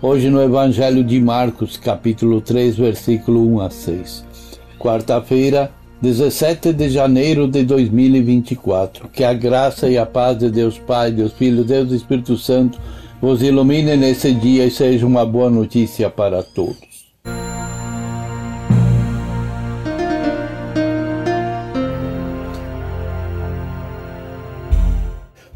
hoje no Evangelho de Marcos, capítulo 3, versículo 1 a 6. Quarta-feira, 17 de janeiro de 2024. Que a graça e a paz de Deus Pai, Deus Filho, Deus Espírito Santo vos ilumine nesse dia e seja uma boa notícia para todos.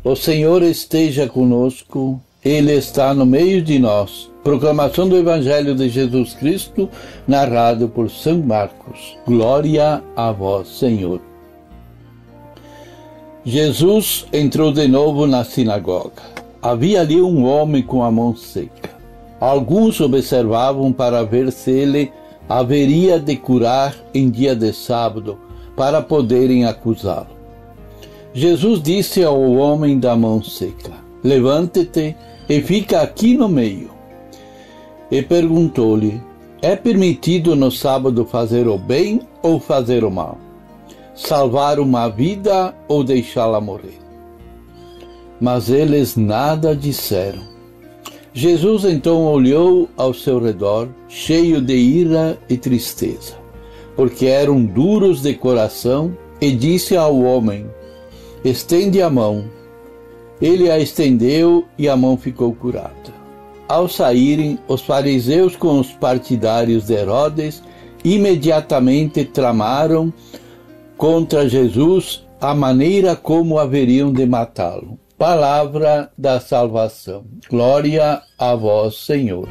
O Senhor esteja conosco, Ele está no meio de nós. Proclamação do Evangelho de Jesus Cristo, narrado por São Marcos. Glória a vós, Senhor. Jesus entrou de novo na sinagoga. Havia ali um homem com a mão seca. Alguns observavam para ver se ele haveria de curar em dia de sábado, para poderem acusá-lo. Jesus disse ao homem da mão seca: Levante-te e fica aqui no meio. E perguntou-lhe: É permitido no sábado fazer o bem ou fazer o mal? Salvar uma vida ou deixá-la morrer? Mas eles nada disseram. Jesus então olhou ao seu redor, cheio de ira e tristeza, porque eram duros de coração, e disse ao homem: Estende a mão. Ele a estendeu e a mão ficou curada. Ao saírem, os fariseus com os partidários de Herodes imediatamente tramaram contra Jesus a maneira como haveriam de matá-lo. Palavra da salvação. Glória a vós, Senhor.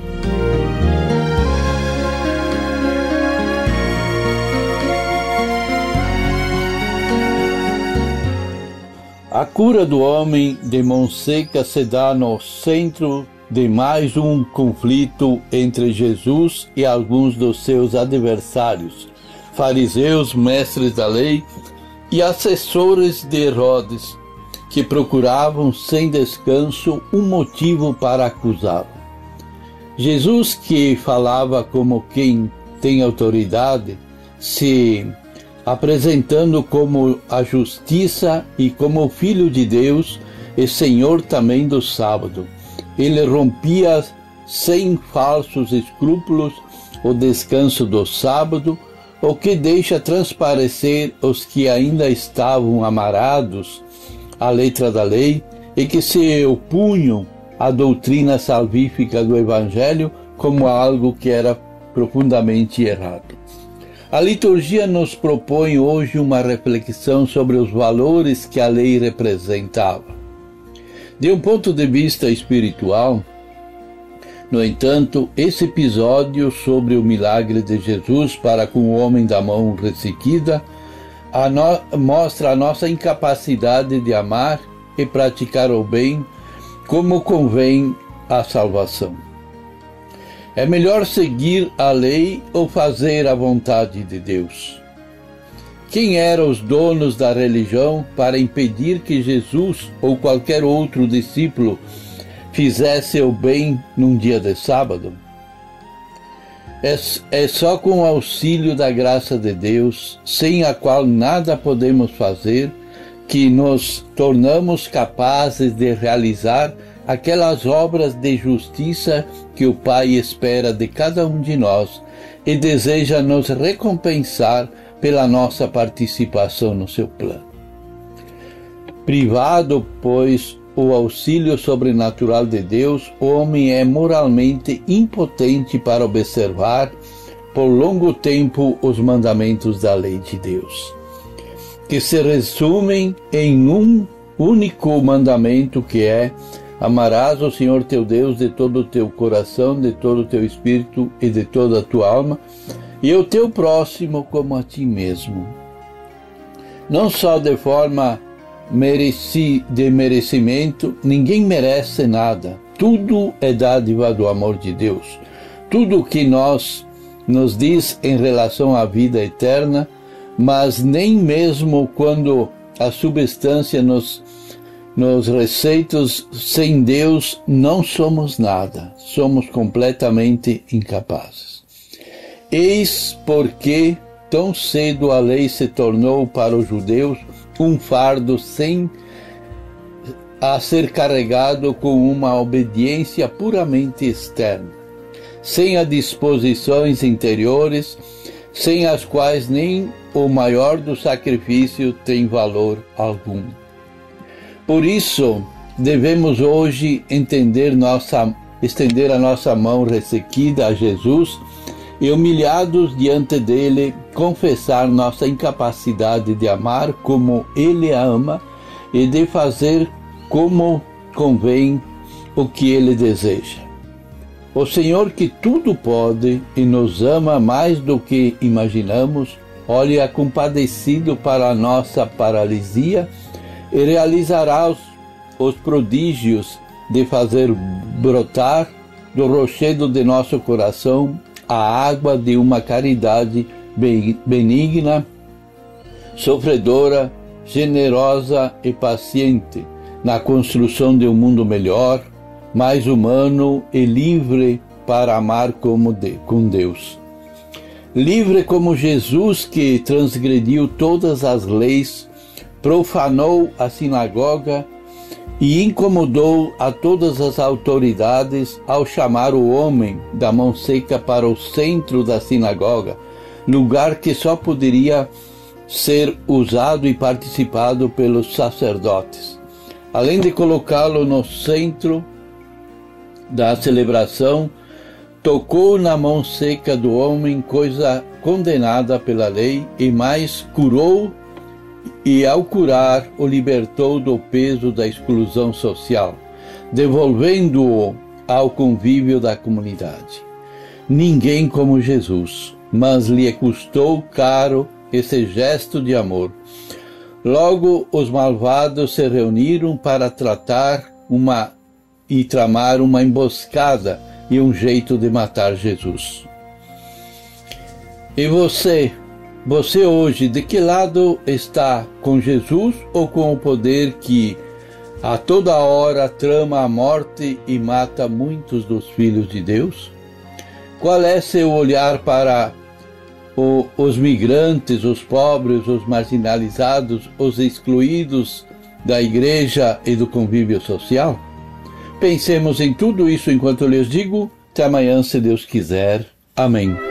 A cura do homem de mão seca se dá no centro de mais um conflito entre Jesus e alguns dos seus adversários, fariseus, mestres da lei e assessores de Herodes, que procuravam sem descanso um motivo para acusá-lo. Jesus, que falava como quem tem autoridade, se apresentando como a justiça e como Filho de Deus e Senhor também do sábado. Ele rompia sem falsos escrúpulos o descanso do sábado, o que deixa transparecer os que ainda estavam amarados à letra da lei e que se opunham à doutrina salvífica do Evangelho como algo que era profundamente errado. A liturgia nos propõe hoje uma reflexão sobre os valores que a lei representava. De um ponto de vista espiritual, no entanto, esse episódio sobre o milagre de Jesus para com o homem da mão ressequida a no, mostra a nossa incapacidade de amar e praticar o bem como convém à salvação. É melhor seguir a lei ou fazer a vontade de Deus? Quem eram os donos da religião para impedir que Jesus ou qualquer outro discípulo fizesse o bem num dia de sábado? É, é só com o auxílio da graça de Deus, sem a qual nada podemos fazer, que nos tornamos capazes de realizar aquelas obras de justiça que o Pai espera de cada um de nós e deseja nos recompensar pela nossa participação no seu plano. Privado, pois, o auxílio sobrenatural de Deus, o homem é moralmente impotente para observar por longo tempo os mandamentos da lei de Deus, que se resumem em um único mandamento que é Amarás o Senhor teu Deus de todo o teu coração, de todo o teu espírito e de toda a tua alma, e o teu próximo como a ti mesmo. Não só de forma mereci, de merecimento, ninguém merece nada. Tudo é dádiva do amor de Deus. tudo o que nós nos diz em relação à vida eterna, mas nem mesmo quando a substância nos, nos receitos sem Deus não somos nada, somos completamente incapazes. Eis porque tão cedo a lei se tornou para os judeus um fardo sem a ser carregado com uma obediência puramente externa, sem as disposições interiores, sem as quais nem o maior do sacrifício tem valor algum. Por isso, devemos hoje entender nossa, estender a nossa mão ressequida a Jesus e, humilhados diante dele, confessar nossa incapacidade de amar como ele ama e de fazer como convém o que ele deseja. O Senhor que tudo pode e nos ama mais do que imaginamos, olha compadecido para a nossa paralisia e realizará os, os prodígios de fazer brotar do rochedo de nosso coração a água de uma caridade benigna, sofredora, generosa e paciente na construção de um mundo melhor, mais humano e livre para amar como de, com Deus. Livre como Jesus que transgrediu todas as leis, profanou a sinagoga e incomodou a todas as autoridades ao chamar o homem da mão seca para o centro da sinagoga, lugar que só poderia ser usado e participado pelos sacerdotes. Além de colocá-lo no centro da celebração, tocou na mão seca do homem, coisa condenada pela lei, e mais curou, e ao curar, o libertou do peso da exclusão social, devolvendo-o ao convívio da comunidade. Ninguém como Jesus, mas lhe custou caro esse gesto de amor Logo os malvados se reuniram para tratar uma e tramar uma emboscada e um jeito de matar Jesus. E você, você hoje, de que lado está? Com Jesus ou com o poder que a toda hora trama a morte e mata muitos dos filhos de Deus? Qual é seu olhar para o, os migrantes, os pobres, os marginalizados, os excluídos da igreja e do convívio social? Pensemos em tudo isso enquanto lhes digo. Até amanhã, se Deus quiser. Amém.